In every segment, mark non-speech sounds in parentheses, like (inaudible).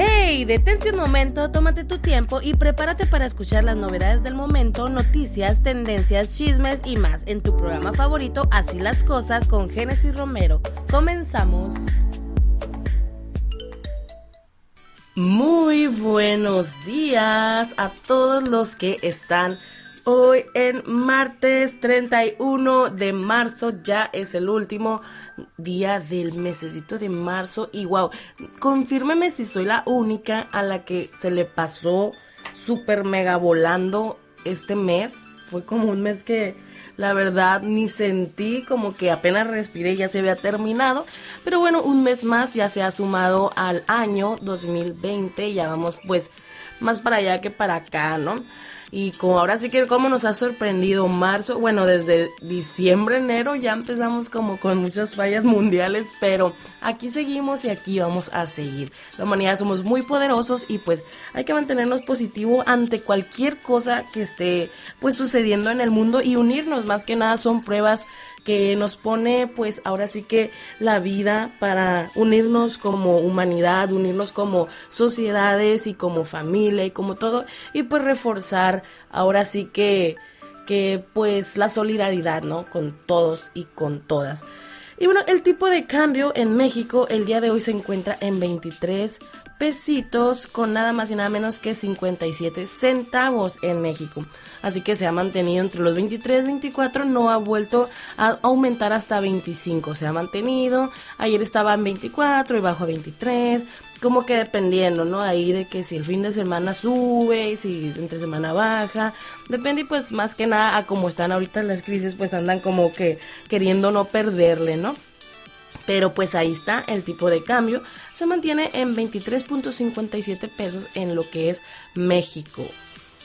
Hey, detente un momento, tómate tu tiempo y prepárate para escuchar las novedades del momento, noticias, tendencias, chismes y más en tu programa favorito Así las cosas con Génesis Romero. Comenzamos. Muy buenos días a todos los que están hoy en martes 31 de marzo. Ya es el último día del mesecito de marzo. Y wow, confírmeme si soy la única a la que se le pasó súper mega volando este mes. Fue como un mes que la verdad ni sentí como que apenas respiré ya se había terminado. Pero bueno, un mes más ya se ha sumado al año 2020. Ya vamos pues más para allá que para acá, ¿no? Y como ahora sí que como nos ha sorprendido marzo, bueno, desde diciembre, enero ya empezamos como con muchas fallas mundiales, pero aquí seguimos y aquí vamos a seguir. La humanidad somos muy poderosos y pues hay que mantenernos positivo ante cualquier cosa que esté pues sucediendo en el mundo y unirnos, más que nada son pruebas que nos pone pues ahora sí que la vida para unirnos como humanidad, unirnos como sociedades y como familia y como todo y pues reforzar ahora sí que que pues la solidaridad, ¿no? Con todos y con todas. Y bueno, el tipo de cambio en México el día de hoy se encuentra en 23 pesitos con nada más y nada menos que 57 centavos en México. Así que se ha mantenido entre los 23 y 24, no ha vuelto a aumentar hasta 25, se ha mantenido. Ayer estaba en 24 y bajo a 23, como que dependiendo, ¿no? Ahí de que si el fin de semana sube y si entre semana baja, depende y pues más que nada a cómo están ahorita las crisis, pues andan como que queriendo no perderle, ¿no? Pero pues ahí está el tipo de cambio. Se mantiene en 23.57 pesos en lo que es México.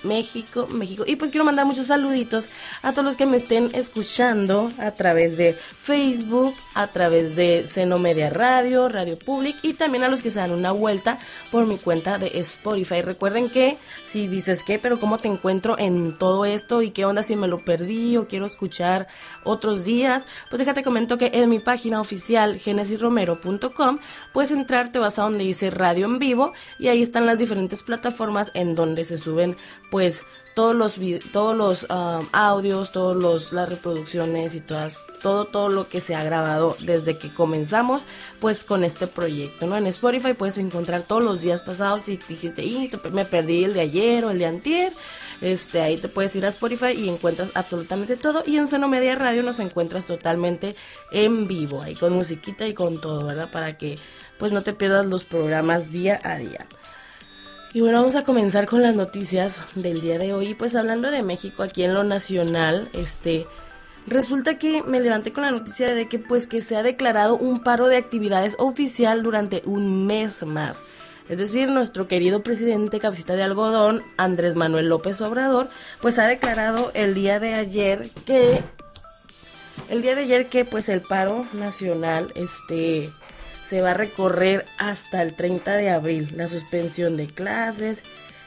México, México. Y pues quiero mandar muchos saluditos a todos los que me estén escuchando a través de Facebook, a través de Seno Media Radio, Radio Public y también a los que se dan una vuelta por mi cuenta de Spotify. Recuerden que si dices que, pero cómo te encuentro en todo esto y qué onda si me lo perdí o quiero escuchar otros días, pues déjate comento que en mi página oficial genesisromero.com puedes entrar, te vas a donde dice radio en vivo y ahí están las diferentes plataformas en donde se suben pues todos los todos los um, audios, todos los las reproducciones y todas todo todo lo que se ha grabado desde que comenzamos pues con este proyecto, ¿no? En Spotify puedes encontrar todos los días pasados si dijiste, "Y me perdí el de ayer o el de antier." Este, ahí te puedes ir a Spotify y encuentras absolutamente todo y en Seno Media Radio nos encuentras totalmente en vivo, ahí con musiquita y con todo, ¿verdad? Para que pues no te pierdas los programas día a día. Y bueno, vamos a comenzar con las noticias del día de hoy. Pues hablando de México aquí en lo nacional, este resulta que me levanté con la noticia de que pues que se ha declarado un paro de actividades oficial durante un mes más. Es decir, nuestro querido presidente cabecita de algodón, Andrés Manuel López Obrador, pues ha declarado el día de ayer que el día de ayer que pues el paro nacional este se va a recorrer hasta el 30 de abril, la suspensión de clases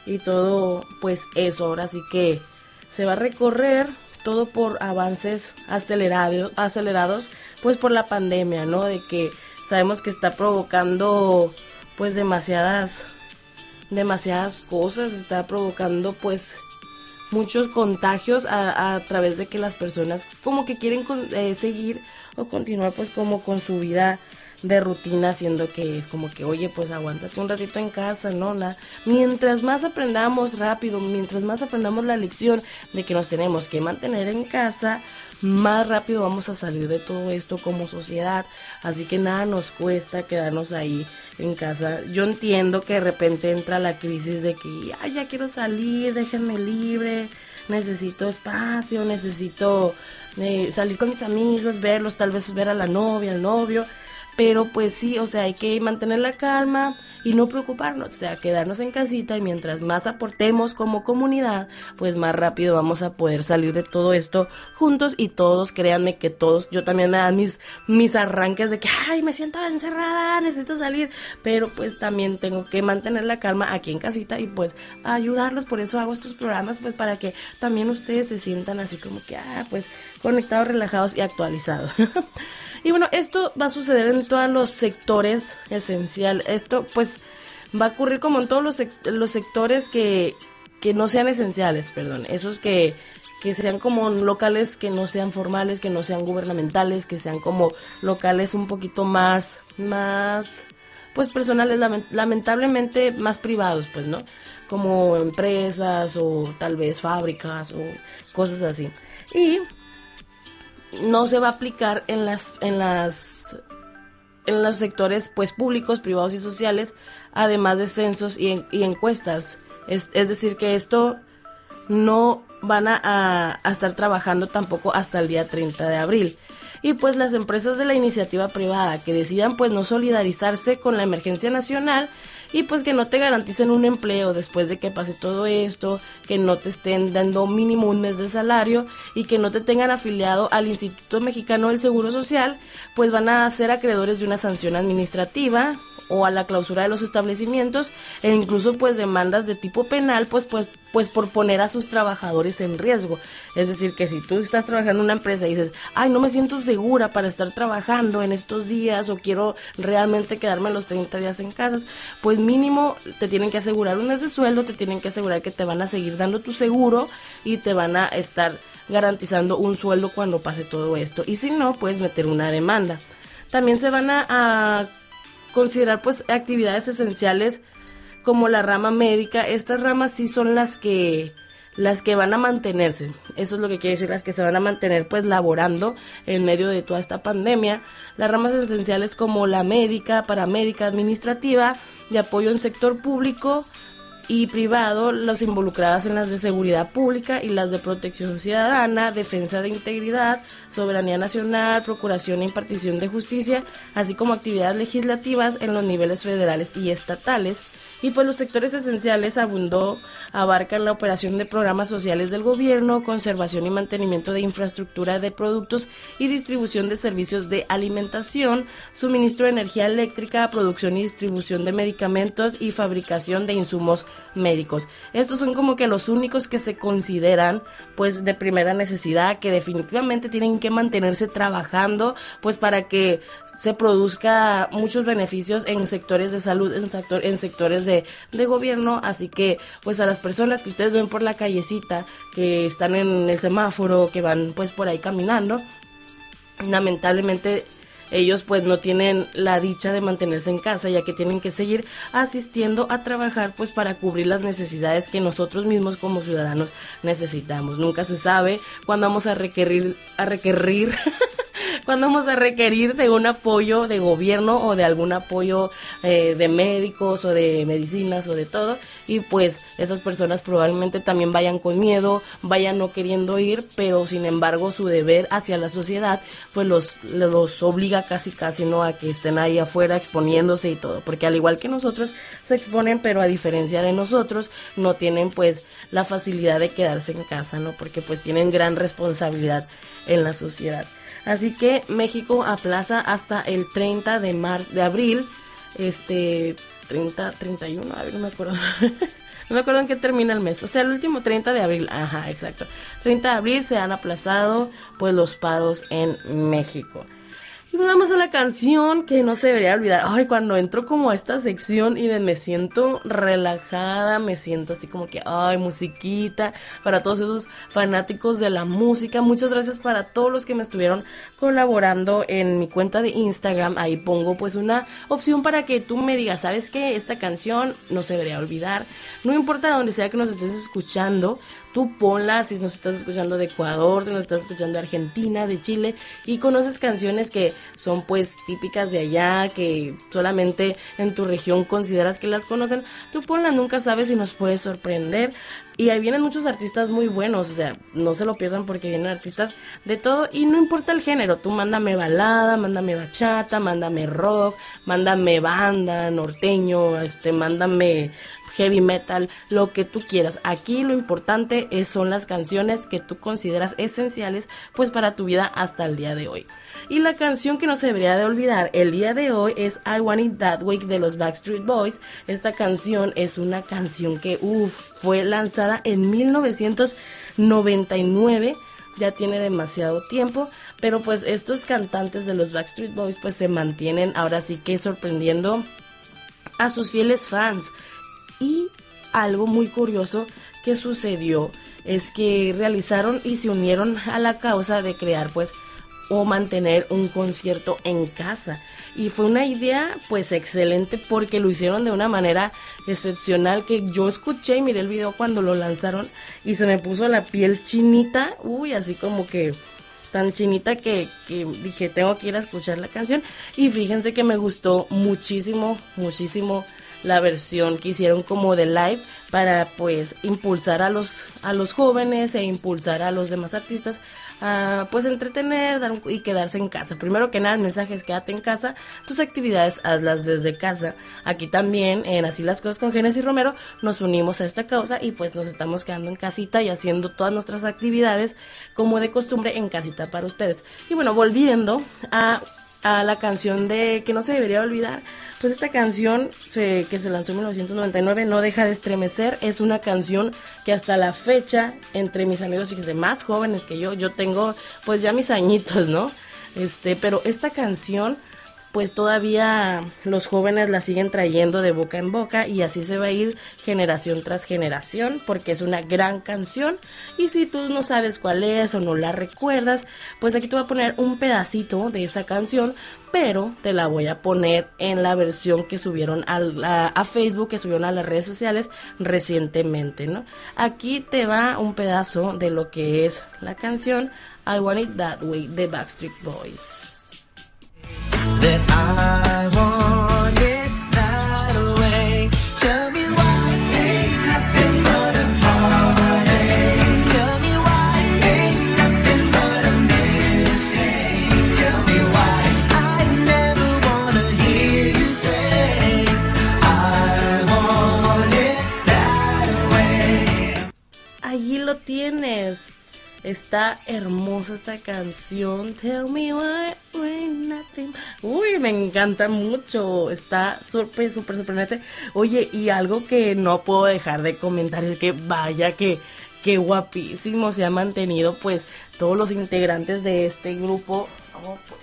y todo, pues eso, ahora sí que se va a recorrer todo por avances acelerados, acelerados, pues por la pandemia, ¿no? De que sabemos que está provocando pues demasiadas demasiadas cosas, está provocando pues muchos contagios a, través de que las personas como que quieren eh, seguir o continuar pues como con su vida de rutina, siendo que es como que, oye, pues aguántate un ratito en casa, ¿no? Mientras más aprendamos rápido, mientras más aprendamos la lección de que nos tenemos que mantener en casa, más rápido vamos a salir de todo esto como sociedad. Así que nada nos cuesta quedarnos ahí en casa. Yo entiendo que de repente entra la crisis de que, ay, ya quiero salir, déjenme libre, necesito espacio, necesito eh, salir con mis amigos, verlos, tal vez ver a la novia, al novio. Pero pues sí, o sea, hay que mantener la calma y no preocuparnos, o sea, quedarnos en casita y mientras más aportemos como comunidad, pues más rápido vamos a poder salir de todo esto juntos y todos, créanme que todos, yo también me dan mis, mis arranques de que, ay, me siento encerrada, necesito salir, pero pues también tengo que mantener la calma aquí en casita y pues ayudarlos, por eso hago estos programas, pues para que también ustedes se sientan así como que, ah, pues conectados, relajados y actualizados. (laughs) Y bueno, esto va a suceder en todos los sectores esencial. Esto, pues, va a ocurrir como en todos los, los sectores que, que no sean esenciales, perdón, esos que, que sean como locales que no sean formales, que no sean gubernamentales, que sean como locales un poquito más, más, pues personales, lamentablemente más privados, pues, ¿no? Como empresas o tal vez fábricas o cosas así. Y no se va a aplicar en las, en las, en los sectores, pues, públicos, privados y sociales, además de censos y, y encuestas. Es, es decir, que esto no van a, estar trabajando tampoco hasta el día 30 de abril. Y pues las empresas de la iniciativa privada que decidan pues no solidarizarse con la emergencia nacional y pues que no te garanticen un empleo después de que pase todo esto, que no te estén dando mínimo un mes de salario y que no te tengan afiliado al Instituto Mexicano del Seguro Social, pues van a ser acreedores de una sanción administrativa o a la clausura de los establecimientos e incluso pues demandas de tipo penal pues pues pues por poner a sus trabajadores en riesgo. Es decir, que si tú estás trabajando en una empresa y dices, ay, no me siento segura para estar trabajando en estos días o quiero realmente quedarme los 30 días en casa, pues mínimo te tienen que asegurar un mes de sueldo, te tienen que asegurar que te van a seguir dando tu seguro y te van a estar garantizando un sueldo cuando pase todo esto. Y si no, puedes meter una demanda. También se van a considerar pues actividades esenciales como la rama médica, estas ramas sí son las que las que van a mantenerse. Eso es lo que quiere decir, las que se van a mantener pues laborando en medio de toda esta pandemia. Las ramas esenciales como la médica, paramédica, administrativa, de apoyo en sector público, y privado, los involucradas en las de seguridad pública y las de protección ciudadana, defensa de integridad, soberanía nacional, procuración e impartición de justicia, así como actividades legislativas en los niveles federales y estatales, y pues los sectores esenciales abundó, abarcan la operación de programas sociales del gobierno, conservación y mantenimiento de infraestructura de productos y distribución de servicios de alimentación, suministro de energía eléctrica, producción y distribución de medicamentos y fabricación de insumos médicos. Estos son como que los únicos que se consideran pues de primera necesidad que definitivamente tienen que mantenerse trabajando pues para que se produzca muchos beneficios en sectores de salud, en, sector, en sectores de, gobierno, así que pues a las personas que ustedes ven por la callecita, que están en el semáforo, que van pues por ahí caminando, lamentablemente ellos pues no tienen la dicha de mantenerse en casa ya que tienen que seguir asistiendo a trabajar pues para cubrir las necesidades que nosotros mismos como ciudadanos necesitamos. Nunca se sabe cuándo vamos a requerir a requerir (laughs) cuando vamos a requerir de un apoyo de gobierno o de algún apoyo eh, de médicos o de medicinas o de todo. Y pues esas personas probablemente también vayan con miedo, vayan no queriendo ir, pero sin embargo su deber hacia la sociedad pues los, los obliga casi casi no a que estén ahí afuera exponiéndose y todo. Porque al igual que nosotros se exponen, pero a diferencia de nosotros no tienen pues la facilidad de quedarse en casa, ¿no? Porque pues tienen gran responsabilidad en la sociedad. Así que México aplaza hasta el 30 de mar de abril, este 30 31, a ver, no me acuerdo. (laughs) no me acuerdo en qué termina el mes. O sea, el último 30 de abril. Ajá, exacto. 30 de abril se han aplazado pues los paros en México. Y vamos a la canción que no se debería olvidar. Ay, cuando entro como a esta sección y me siento relajada, me siento así como que, ay, musiquita, para todos esos fanáticos de la música. Muchas gracias para todos los que me estuvieron colaborando en mi cuenta de Instagram. Ahí pongo pues una opción para que tú me digas, ¿sabes qué? Esta canción no se debería olvidar. No importa donde sea que nos estés escuchando, tú ponla si nos estás escuchando de Ecuador, si nos estás escuchando de Argentina, de Chile y conoces canciones que son pues típicas de allá, que solamente en tu región consideras que las conocen, tú ponla, nunca sabes si nos puede sorprender. Y ahí vienen muchos artistas muy buenos, o sea, no se lo pierdan porque vienen artistas de todo y no importa el género, tú mándame balada, mándame bachata, mándame rock, mándame banda, norteño, este, mándame heavy metal, lo que tú quieras. Aquí lo importante es, son las canciones que tú consideras esenciales pues para tu vida hasta el día de hoy. Y la canción que no se debería de olvidar el día de hoy es I Want It That Way de los Backstreet Boys. Esta canción es una canción que fue lanzada en 1999 ya tiene demasiado tiempo, pero pues estos cantantes de los Backstreet Boys pues se mantienen ahora sí que sorprendiendo a sus fieles fans. Y algo muy curioso que sucedió es que realizaron y se unieron a la causa de crear pues o mantener un concierto en casa. Y fue una idea pues excelente porque lo hicieron de una manera excepcional que yo escuché y miré el video cuando lo lanzaron y se me puso la piel chinita, uy, así como que tan chinita que, que dije tengo que ir a escuchar la canción. Y fíjense que me gustó muchísimo, muchísimo la versión que hicieron como de live para pues impulsar a los a los jóvenes e impulsar a los demás artistas pues entretener dar y quedarse en casa. Primero que nada, el mensaje es quédate en casa, tus actividades hazlas desde casa. Aquí también en Así las cosas con Genesis Romero nos unimos a esta causa y pues nos estamos quedando en casita y haciendo todas nuestras actividades como de costumbre en casita para ustedes. Y bueno, volviendo a a la canción de que no se debería olvidar. Pues esta canción que se lanzó en 1999, No deja de estremecer, es una canción que hasta la fecha, entre mis amigos, fíjense, más jóvenes que yo, yo tengo pues ya mis añitos, ¿no? Este, pero esta canción pues todavía los jóvenes la siguen trayendo de boca en boca y así se va a ir generación tras generación porque es una gran canción y si tú no sabes cuál es o no la recuerdas, pues aquí te voy a poner un pedacito de esa canción, pero te la voy a poner en la versión que subieron a, Facebook, que subieron a las redes sociales recientemente, ¿no? Aquí te va un pedazo de lo que es la canción I Want It That Way de Backstreet Boys. Tienes. Está hermosa esta canción. Tell me why when nothing. Uy, me encanta mucho. Está súper, súper sorprendente. Oye, y algo que no puedo dejar de comentar es que vaya que qué guapísimo se ha mantenido pues todos los integrantes de este grupo. Oh, pues,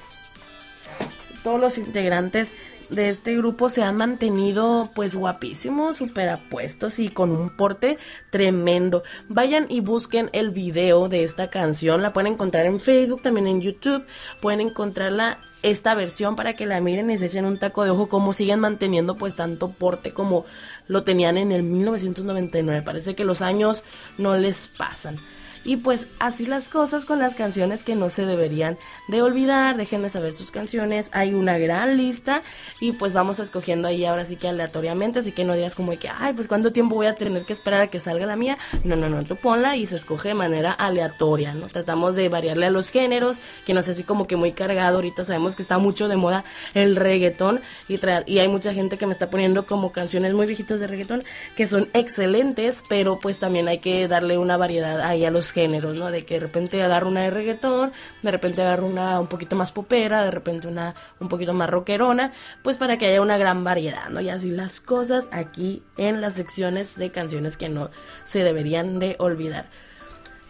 todos los integrantes de este grupo se han mantenido pues guapísimos, súper apuestos y con un porte tremendo. Vayan y busquen el video de esta canción, la pueden encontrar en Facebook, también en YouTube, pueden encontrarla esta versión para que la miren y se echen un taco de ojo cómo siguen manteniendo pues tanto porte como lo tenían en el 1999. Parece que los años no les pasan. Y pues así las cosas con las canciones que no se deberían de olvidar. Déjenme saber sus canciones. Hay una gran lista y pues vamos escogiendo ahí ahora sí que aleatoriamente. Así que no digas como que, ay, pues cuánto tiempo voy a tener que esperar a que salga la mía. No, no, no, tú ponla y se escoge de manera aleatoria, ¿no? Tratamos de variarle a los géneros, que no sé así como que muy cargado. Ahorita sabemos que está mucho de moda el reggaetón y, y hay mucha gente que me está poniendo como canciones muy viejitas de reggaetón que son excelentes, pero pues también hay que darle una variedad ahí a los géneros, ¿no? De que de repente agarro una de reggaetón, de repente agarro una un poquito más popera, de repente una un poquito más rockerona, pues para que haya una gran variedad, ¿no? Y así las cosas aquí en las secciones de canciones que no se deberían de olvidar.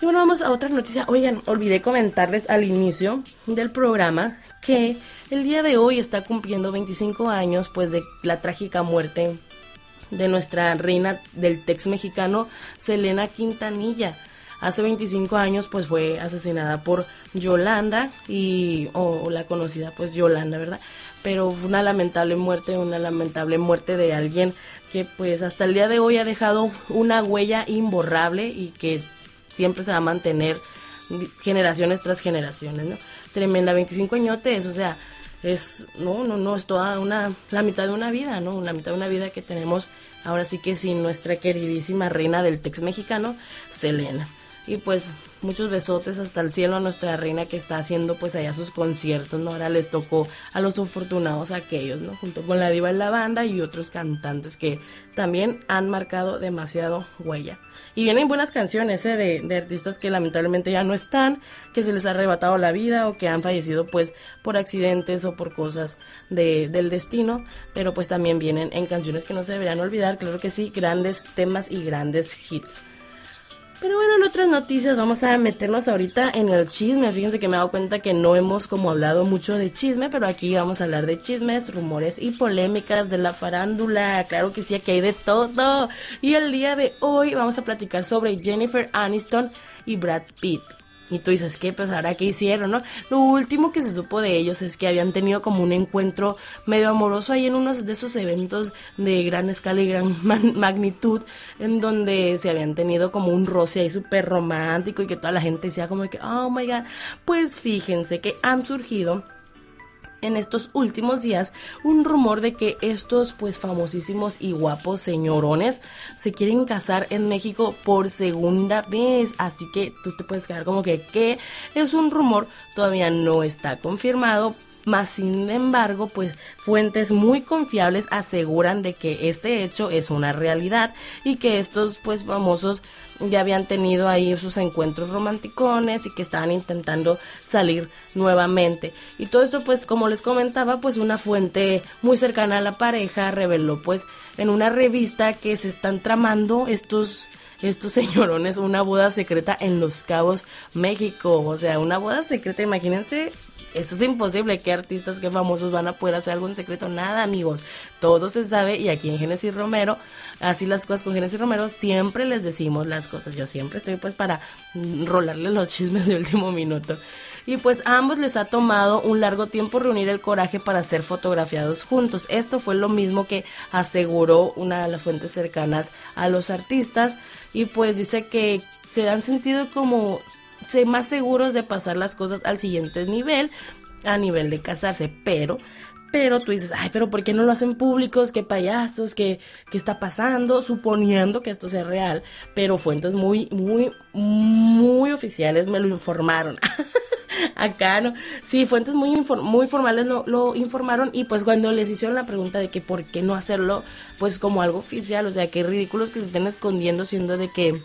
Y bueno, vamos a otra noticia. Oigan, olvidé comentarles al inicio del programa que el día de hoy está cumpliendo 25 años pues de la trágica muerte de nuestra reina del tex mexicano, Selena Quintanilla hace 25 años pues fue asesinada por Yolanda y o, la conocida pues Yolanda, ¿verdad? Pero fue una lamentable muerte, una lamentable muerte de alguien que pues hasta el día de hoy ha dejado una huella imborrable y que siempre se va a mantener generaciones tras generaciones, ¿no? Tremenda 25 añotes, o sea, es no no no es toda una la mitad de una vida no la mitad de una vida que tenemos ahora sí que sin nuestra queridísima reina del tex mexicano Selena y pues muchos besotes hasta el cielo a nuestra reina que está haciendo pues allá sus conciertos, ¿no? Ahora les tocó a los afortunados aquellos, ¿no? Junto con la diva en la banda y otros cantantes que también han marcado demasiado huella. Y vienen buenas canciones, ¿eh? De, de artistas que lamentablemente ya no están, que se les ha arrebatado la vida o que han fallecido pues por accidentes o por cosas de, del destino, pero pues también vienen en canciones que no se deberían olvidar, claro que sí, grandes temas y grandes hits. Pero bueno, en otras noticias vamos a meternos ahorita en el chisme. Fíjense que me he dado cuenta que no hemos como hablado mucho de chisme, pero aquí vamos a hablar de chismes, rumores y polémicas de la farándula. Claro que sí, aquí hay de todo. Y el día de hoy vamos a platicar sobre Jennifer Aniston y Brad Pitt. Y tú dices, ¿qué? Pues ahora qué hicieron, ¿no? Lo último que se supo de ellos es que habían tenido como un encuentro medio amoroso ahí en uno de esos eventos de gran escala y gran (laughs) magnitud, en donde se habían tenido como un roce ahí súper romántico y que toda la gente decía como que, oh my god. Pues fíjense que han surgido en estos últimos días un rumor de que estos pues famosísimos y guapos señorones se quieren casar en México por segunda vez. Así que tú te puedes quedar como que, ¿qué? Es un rumor, todavía no está confirmado, más sin embargo, pues fuentes muy confiables aseguran de que este hecho es una realidad y que estos pues famosos ya habían tenido ahí sus encuentros romanticones y que estaban intentando salir nuevamente. Y todo esto pues como les comentaba, pues una fuente muy cercana a la pareja reveló pues en una revista que se están tramando estos estos señorones una boda secreta en Los Cabos, México. O sea, una boda secreta, imagínense eso es imposible. ¿Qué artistas, qué famosos van a poder hacer algo en secreto? Nada, amigos. Todo se sabe y aquí en Genesis Romero, así las cosas con Genesis Romero, siempre les decimos las cosas. Yo siempre estoy pues para rolarle los chismes de último minuto. Y pues a ambos les ha tomado un largo tiempo reunir el coraje para ser fotografiados juntos. Esto fue lo mismo que aseguró una de las fuentes cercanas a los artistas. Y pues dice que se han sentido como más seguros de pasar las cosas al siguiente nivel, a nivel de casarse, pero pero tú dices, ay, pero ¿por qué no lo hacen públicos? ¿Qué payasos? ¿Qué, ¿Qué está pasando? Suponiendo que esto sea real, pero fuentes muy, muy, muy oficiales me lo informaron. (laughs) Acá no. Sí, fuentes muy, muy formales lo, lo, informaron y pues cuando les hicieron la pregunta de que por qué no hacerlo, pues como algo oficial, o sea, que ridículos que se estén escondiendo siendo de que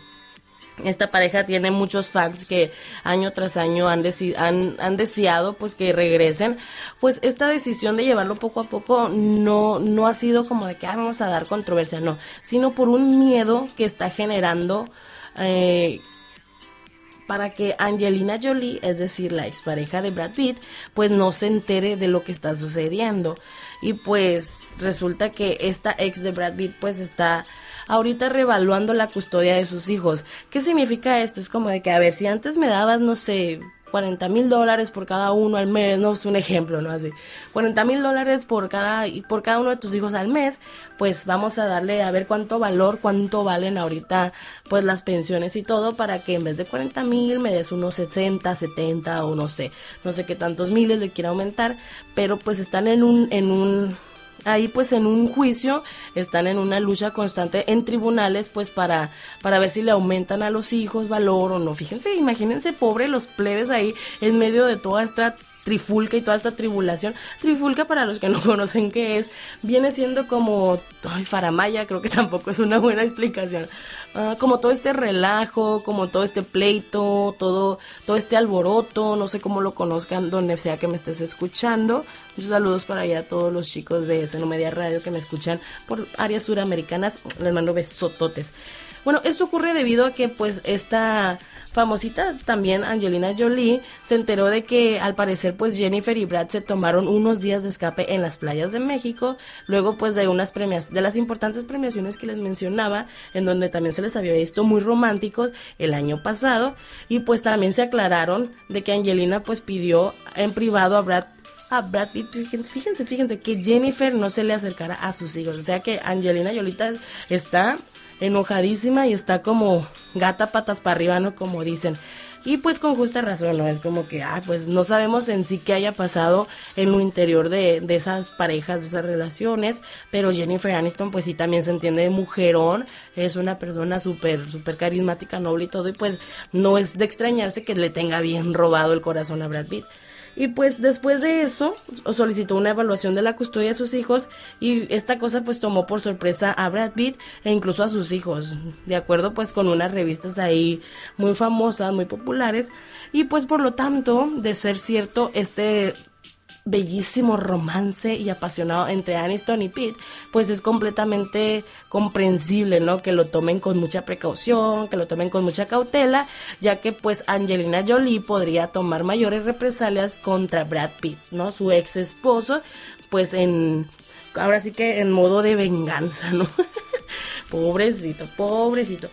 esta pareja tiene muchos fans que año tras año han, han, han, deseado pues que regresen. Pues esta decisión de llevarlo poco a poco no, no ha sido como de que ah, vamos a dar controversia, no, sino por un miedo que está generando eh, para que Angelina Jolie, es decir, la expareja de Brad Pitt, pues no se entere de lo que está sucediendo. Y pues resulta que esta ex de Brad Pitt pues está ahorita revaluando la custodia de sus hijos. ¿Qué significa esto? Es como de que, a ver, si antes me dabas, no sé, 40 mil dólares por cada uno al mes, no es un ejemplo, ¿no? Así, 40 mil dólares por cada, por cada uno de tus hijos al mes, pues vamos a darle a ver cuánto valor, cuánto valen ahorita, pues las pensiones y todo, para que en vez de 40 mil me des unos 60, 70 o no sé, no sé qué tantos miles le quiera aumentar, pero pues están en un, en un, ahí pues en un juicio están en una lucha constante en tribunales pues para para ver si le aumentan a los hijos valor o no. Fíjense, imagínense pobre los plebes ahí en medio de toda esta trifulca y toda esta tribulación. Trifulca, para los que no (laughs) conocen qué es, viene siendo como, ay, faramaya, creo que tampoco es una buena explicación. Ah, como todo este relajo, como todo este pleito, todo, todo este alboroto, no sé cómo lo conozcan, donde sea que me estés escuchando. Muchos saludos para allá a todos los chicos de Seno Media Radio que me escuchan por áreas suramericanas. Les mando besototes. Bueno, esto ocurre debido a que pues esta famosita también Angelina Jolie se enteró de que al parecer pues Jennifer y Brad se tomaron unos días de escape en las playas de México, luego pues de unas premias, de las importantes premiaciones que les mencionaba, en donde también se les había visto muy románticos el año pasado y pues también se aclararon de que Angelina pues pidió en privado a Brad a Brad fíjense, fíjense que Jennifer no se le acercara a sus hijos, o sea que Angelina Yolita está enojadísima y está como gata patas para arriba, ¿no? Como dicen. Y pues con justa razón, ¿no? Es como que, ah, pues no sabemos en sí qué haya pasado en lo interior de, de esas parejas, de esas relaciones, pero Jennifer Aniston pues sí también se entiende de mujerón, es una persona súper, súper carismática, noble y todo, y pues no es de extrañarse que le tenga bien robado el corazón a Brad Pitt. Y pues después de eso solicitó una evaluación de la custodia de sus hijos y esta cosa pues tomó por sorpresa a Brad Pitt e incluso a sus hijos, de acuerdo pues con unas revistas ahí muy famosas, muy populares. Y pues por lo tanto de ser cierto este bellísimo romance y apasionado entre Aniston y Pete, pues es completamente comprensible, ¿no? Que lo tomen con mucha precaución, que lo tomen con mucha cautela, ya que pues Angelina Jolie podría tomar mayores represalias contra Brad Pitt, ¿no? Su ex esposo, pues en ahora sí que en modo de venganza, ¿no? (laughs) pobrecito, pobrecito.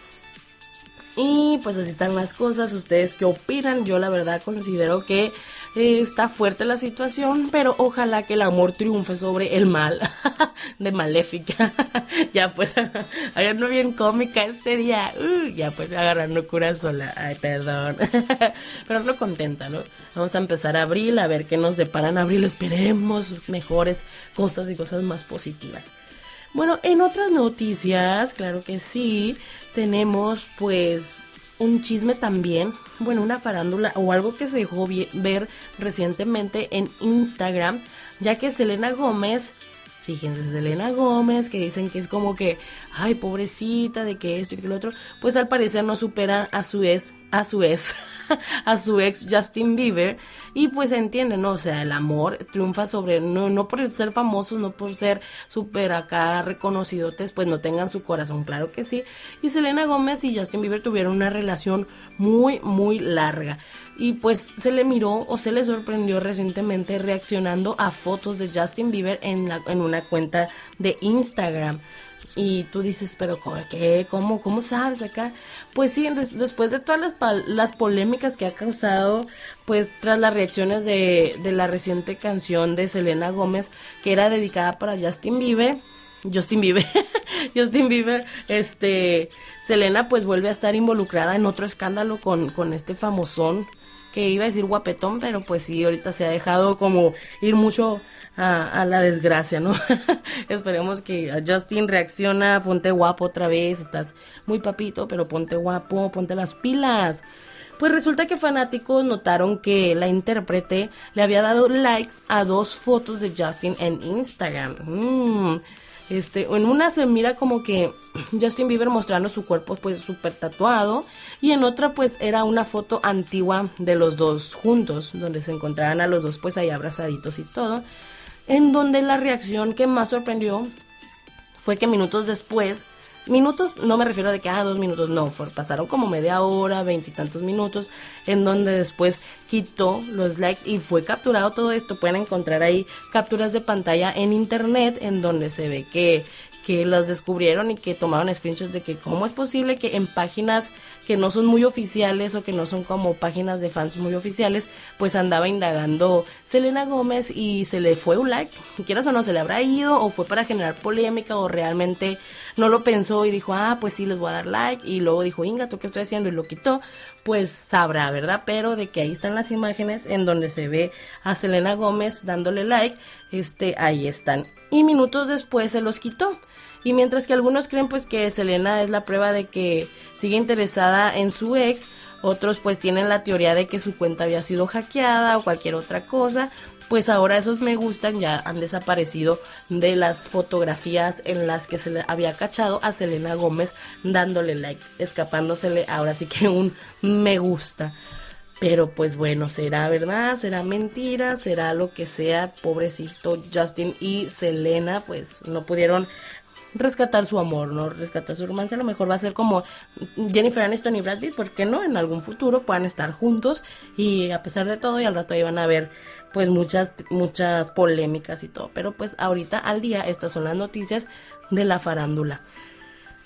Y pues así están las cosas. ¿Ustedes qué opinan? Yo la verdad considero que eh, está fuerte la situación, pero ojalá que el amor triunfe sobre el mal (laughs) de Maléfica. (laughs) ya pues, (laughs) no bien cómica este día. Uh, ya pues agarrando cura sola. Ay, perdón. pero no contenta, ¿no? Vamos a empezar abril, a ver qué nos deparan abril. Esperemos mejores cosas y cosas más positivas. Bueno, en otras noticias, claro que sí, tenemos pues un chisme también, bueno, una farándula o algo que se dejó ver recientemente en Instagram, ya que Selena Gómez Fíjense, Selena Gómez, que dicen que es como que, ay, pobrecita, de que esto y que lo otro, pues al parecer no supera a su ex, a su ex, (laughs) a su ex Justin Bieber. Y pues entienden, ¿no? O sea, el amor triunfa sobre, no, no por ser famosos, no por ser súper acá reconocidotes, pues no tengan su corazón, claro que sí. Y Selena Gómez y Justin Bieber tuvieron una relación muy, muy larga y pues se le miró o se le sorprendió recientemente reaccionando a fotos de Justin Bieber en, en una cuenta de Instagram. Y tú dices, pero ¿qué? ¿Cómo, cómo sabes acá? Pues sí, después de todas las, las polémicas que ha causado, pues tras las reacciones de, de la reciente canción de Selena Gómez, que era dedicada para Justin Bieber, Justin Bieber, (laughs) Justin Bieber, este, Selena pues vuelve a estar involucrada en otro escándalo con, con este famosón que iba a decir guapetón, pero pues sí, ahorita se ha dejado como ir mucho a, la desgracia, ¿no? (laughs) Esperemos que Justin reacciona, ponte guapo otra vez, estás muy papito, pero ponte guapo, ponte las pilas. Pues resulta que fanáticos notaron que la intérprete le había dado likes a dos fotos de Justin en Instagram. Mm. Este, en una se mira como que (clears throat) Justin Bieber mostrando su cuerpo pues súper tatuado y en otra pues era una foto antigua de los dos juntos, donde se encontraban a los dos pues ahí abrazaditos y todo, en donde la reacción que más sorprendió fue que minutos después Minutos, no me refiero de que, ah, dos minutos, no, pasaron como media hora, veintitantos minutos, en donde después quitó los likes y fue capturado todo esto. Pueden encontrar ahí capturas de pantalla en internet en donde se ve que que las descubrieron y que tomaron screenshots de que cómo es posible que en páginas que no son muy oficiales o que no son como páginas de fans muy oficiales, pues andaba indagando Selena Gómez y se le fue un like, quieras o no, se le habrá ido o fue para generar polémica o realmente no lo pensó y dijo, ah, pues sí, les voy a dar like y luego dijo, Inga, ¿tú qué estoy haciendo? Y lo quitó, pues sabrá, ¿verdad? Pero de que ahí están las imágenes en donde se ve a Selena Gómez dándole like, este, ahí están. Y minutos después se los quitó. Y mientras que algunos creen pues que Selena es la prueba de que sigue interesada en su ex, otros pues tienen la teoría de que su cuenta había sido hackeada o cualquier otra cosa, pues ahora esos me gustan ya han desaparecido de las fotografías en las que se le había cachado a Selena Gómez dándole like, escapándosele ahora sí que un me gusta. Pero pues bueno, será verdad, será mentira, será lo que sea, pobrecito Justin y Selena, pues no pudieron rescatar su amor, ¿no? Rescatar su romance. A lo mejor va a ser como Jennifer Aniston y Brad Pitt, ¿por qué no? En algún futuro puedan estar juntos y a pesar de todo y al rato ahí van a ver pues muchas, muchas polémicas y todo. Pero pues ahorita al día estas son las noticias de la farándula.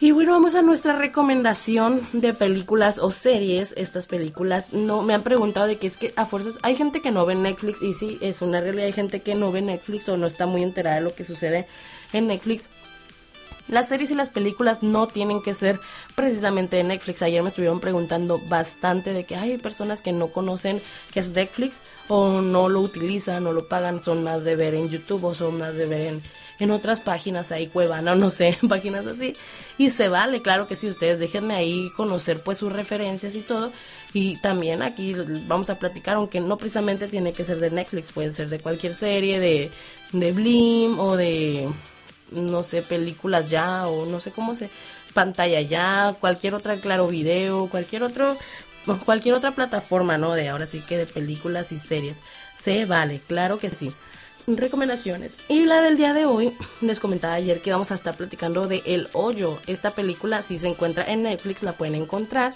Y bueno, vamos a nuestra recomendación de películas o series. Estas películas no me han preguntado de que es que a fuerzas hay gente que no ve Netflix y sí, es una realidad. Hay gente que no ve Netflix o no está muy enterada de lo que sucede en Netflix. Las series y las películas no tienen que ser precisamente de Netflix. Ayer me estuvieron preguntando bastante de que hay personas que no conocen qué es Netflix o no lo utilizan o lo pagan, son más de ver en YouTube o son más de ver en, en otras páginas ahí, Cuevana, no sé, (laughs) páginas así. Y se vale, claro que sí, ustedes déjenme ahí conocer pues sus referencias y todo. Y también aquí vamos a platicar, aunque no precisamente tiene que ser de Netflix, puede ser de cualquier serie, de, de Blim o de no sé, películas ya o no sé cómo se, pantalla ya, cualquier otra, claro, video, cualquier otro, cualquier otra plataforma, ¿no? De ahora sí que de películas y series. Se vale, claro que sí. recomendaciones. Y la del día de hoy, les comentaba ayer que vamos a estar platicando de El Hoyo. Esta película, si se encuentra en Netflix, la pueden encontrar.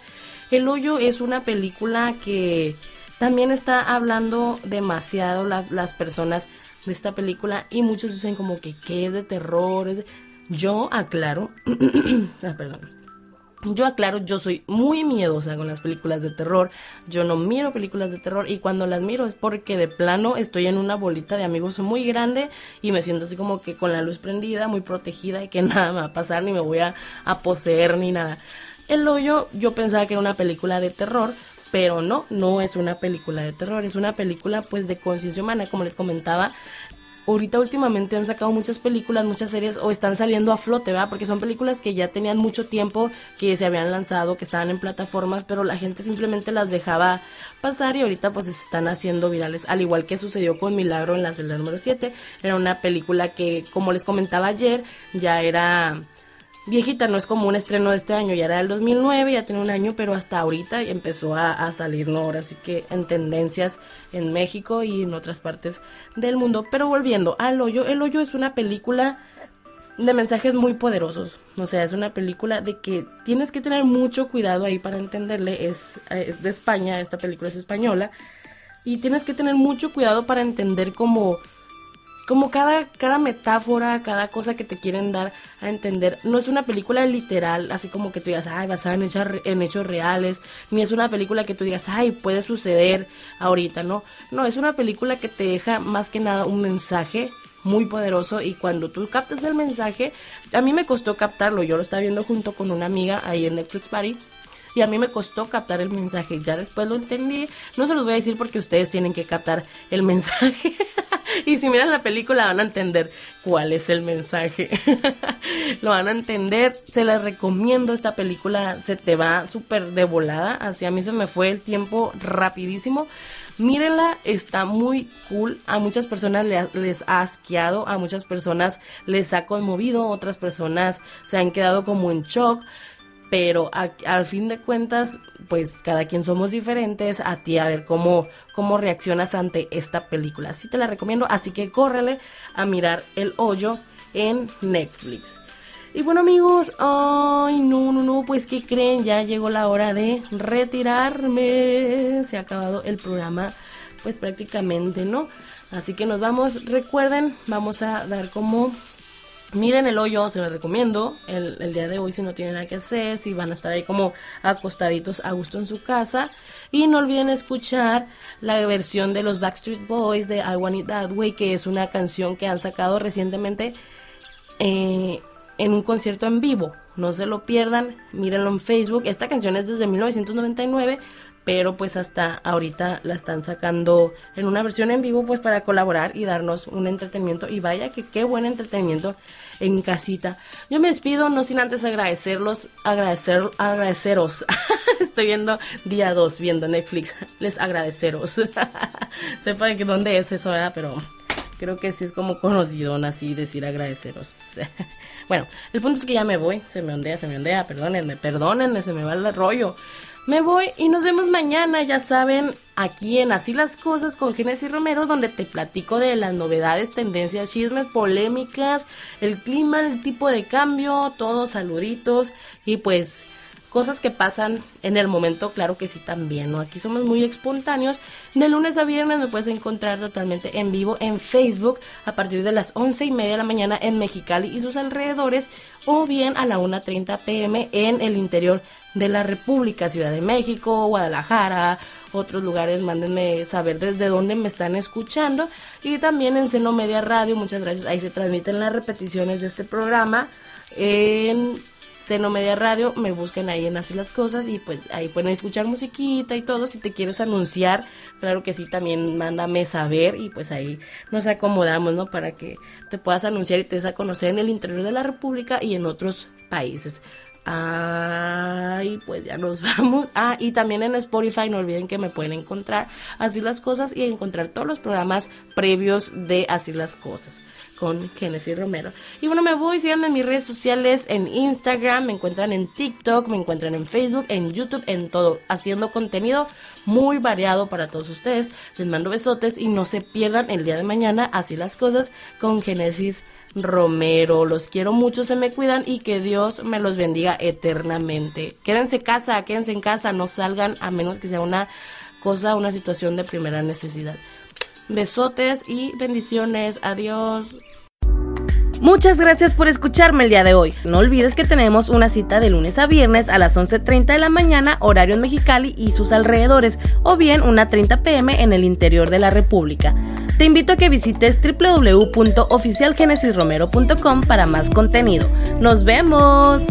El Hoyo es una película que también está hablando demasiado las personas de esta película y muchos dicen como que, ¿qué es de terror? Yo aclaro, (clears throat) ah, perdón, yo aclaro, yo soy muy miedosa con las películas de terror. Yo no miro películas de terror y cuando las miro es porque de plano estoy en una bolita de amigos muy grande y me siento así como que con la luz prendida, muy protegida y que (laughs) nada me va a pasar ni me voy a, a poseer ni nada. El hoyo yo pensaba que era una película de terror, pero no, no es una película de terror, es una película pues de conciencia humana, como les comentaba, ahorita últimamente han sacado muchas películas, muchas series o están saliendo a flote, ¿verdad? Porque son películas que ya tenían mucho tiempo, que se habían lanzado, que estaban en plataformas, pero la gente simplemente las dejaba pasar y ahorita pues se están haciendo virales, al igual que sucedió con Milagro en la celda número 7. Era una película que, como les comentaba ayer, ya era viejita, no es como un estreno de este año, ya era del 2009, ya tiene un año, pero hasta ahorita empezó a, salir, ¿no? Ahora sí que en tendencias en México y en otras partes del mundo. Pero volviendo al hoyo, El hoyo es una película de mensajes muy poderosos, o sea, es una película de que tienes que tener mucho cuidado ahí para entenderle, es, es de España, esta película es española, y tienes que tener mucho cuidado para entender cómo como cada, cada metáfora, cada cosa que te quieren dar a entender, no es una película literal, así como que tú digas, ay, basada en, hechos, en hechos reales, ni es una película que tú digas, ay, puede suceder ahorita, ¿no? No, es una película que te deja más que nada un mensaje muy poderoso y cuando tú captas el mensaje, a mí me costó captarlo, yo lo estaba viendo junto con una amiga ahí en Netflix Party y a mí me costó captar el mensaje. Ya después lo entendí. No se los voy a decir porque ustedes tienen que captar el mensaje. (laughs) (laughs) y si miran la película van a entender cuál es el mensaje. (laughs) lo van a entender. Se les recomiendo esta película. Se te va súper de volada. Así a mí se me fue el tiempo rapidísimo. Mírenla, está muy cool. A muchas personas les ha asqueado, a muchas personas les ha conmovido, otras personas se han quedado como en shock pero al fin de cuentas, pues cada quien somos diferentes, a ti a ver cómo, cómo reaccionas ante esta película. Sí te la recomiendo, así que córrele a mirar El Hoyo en Netflix. Y bueno amigos, ay no, no, no, pues ¿qué creen? Ya llegó la hora de retirarme. Se ha acabado el programa, pues prácticamente, ¿no? Así que nos vamos, recuerden, vamos a dar como Miren el hoyo, se lo recomiendo el, el, día de hoy si no tienen nada que hacer, si van a estar ahí como acostaditos a gusto en su casa. Y no olviden escuchar la versión de los Backstreet Boys de I Want It That Way, que es una canción que han sacado recientemente eh, en un concierto en vivo. No se lo pierdan, mírenlo en Facebook. Esta canción es desde 1999, pero pues hasta ahorita la están sacando en una versión en vivo pues para colaborar y darnos un entretenimiento y vaya que qué buen entretenimiento en casita. Yo me despido no sin antes agradecerlos, agradecer, agradeceros. (laughs) Estoy viendo día 2 viendo Netflix. Les agradeceros. (laughs) Sepa que dónde es eso, ¿verdad? Pero creo que sí es como conocido así decir agradeceros. (laughs) bueno, el punto es que ya me voy, se me ondea, se me ondea, perdónenme, perdónenme, se me va el rollo. Me voy y nos vemos mañana, ya saben, aquí en Así las Cosas con Genesis Romero, donde te platico de las novedades, tendencias, chismes, polémicas, el clima, el tipo de cambio, todos saluditos y pues cosas que pasan en el momento, claro que sí también, ¿no? Aquí somos muy espontáneos. De lunes a viernes me puedes encontrar totalmente en vivo en Facebook a partir de las once y media de la mañana en Mexicali y sus alrededores o bien a la 1.30 pm en el interior de la República, Ciudad de México, Guadalajara, otros lugares, mándenme saber desde dónde me están escuchando y también en Seno Media Radio, muchas gracias, ahí se transmiten las repeticiones de este programa en Seno Media Radio, me busquen ahí en Así las Cosas y pues ahí pueden escuchar musiquita y todo. Si te quieres anunciar, claro que sí, también mándame saber y pues ahí nos acomodamos, ¿no? Para que te puedas anunciar y te des a conocer en el interior de la República y en otros países. Ay, pues ya nos (laughs) vamos. Ah, y también en Spotify no olviden que me pueden encontrar Así las Cosas y encontrar todos los programas previos de Así las Cosas. con Genesis Romero. Y bueno, me voy, síganme en mis redes sociales, en Instagram, me encuentran en TikTok, me encuentran en Facebook, en YouTube, en todo, haciendo contenido muy variado para todos ustedes. Les mando besotes y no se pierdan el día de mañana, así las cosas, con Genesis Romero. Los quiero mucho, se me cuidan y que Dios me los bendiga eternamente. Quédense en casa, quédense en casa, no salgan a menos que sea una cosa, una situación de primera necesidad. Besotes y bendiciones. Adiós. Muchas gracias por escucharme el día de hoy. No olvides que tenemos una cita de lunes a viernes a las 11.30 de la mañana, horario en Mexicali y sus alrededores, o bien una 30 pm en el interior de la República. Te invito a que visites www.oficialgenesisromero.com para más contenido. ¡Nos vemos!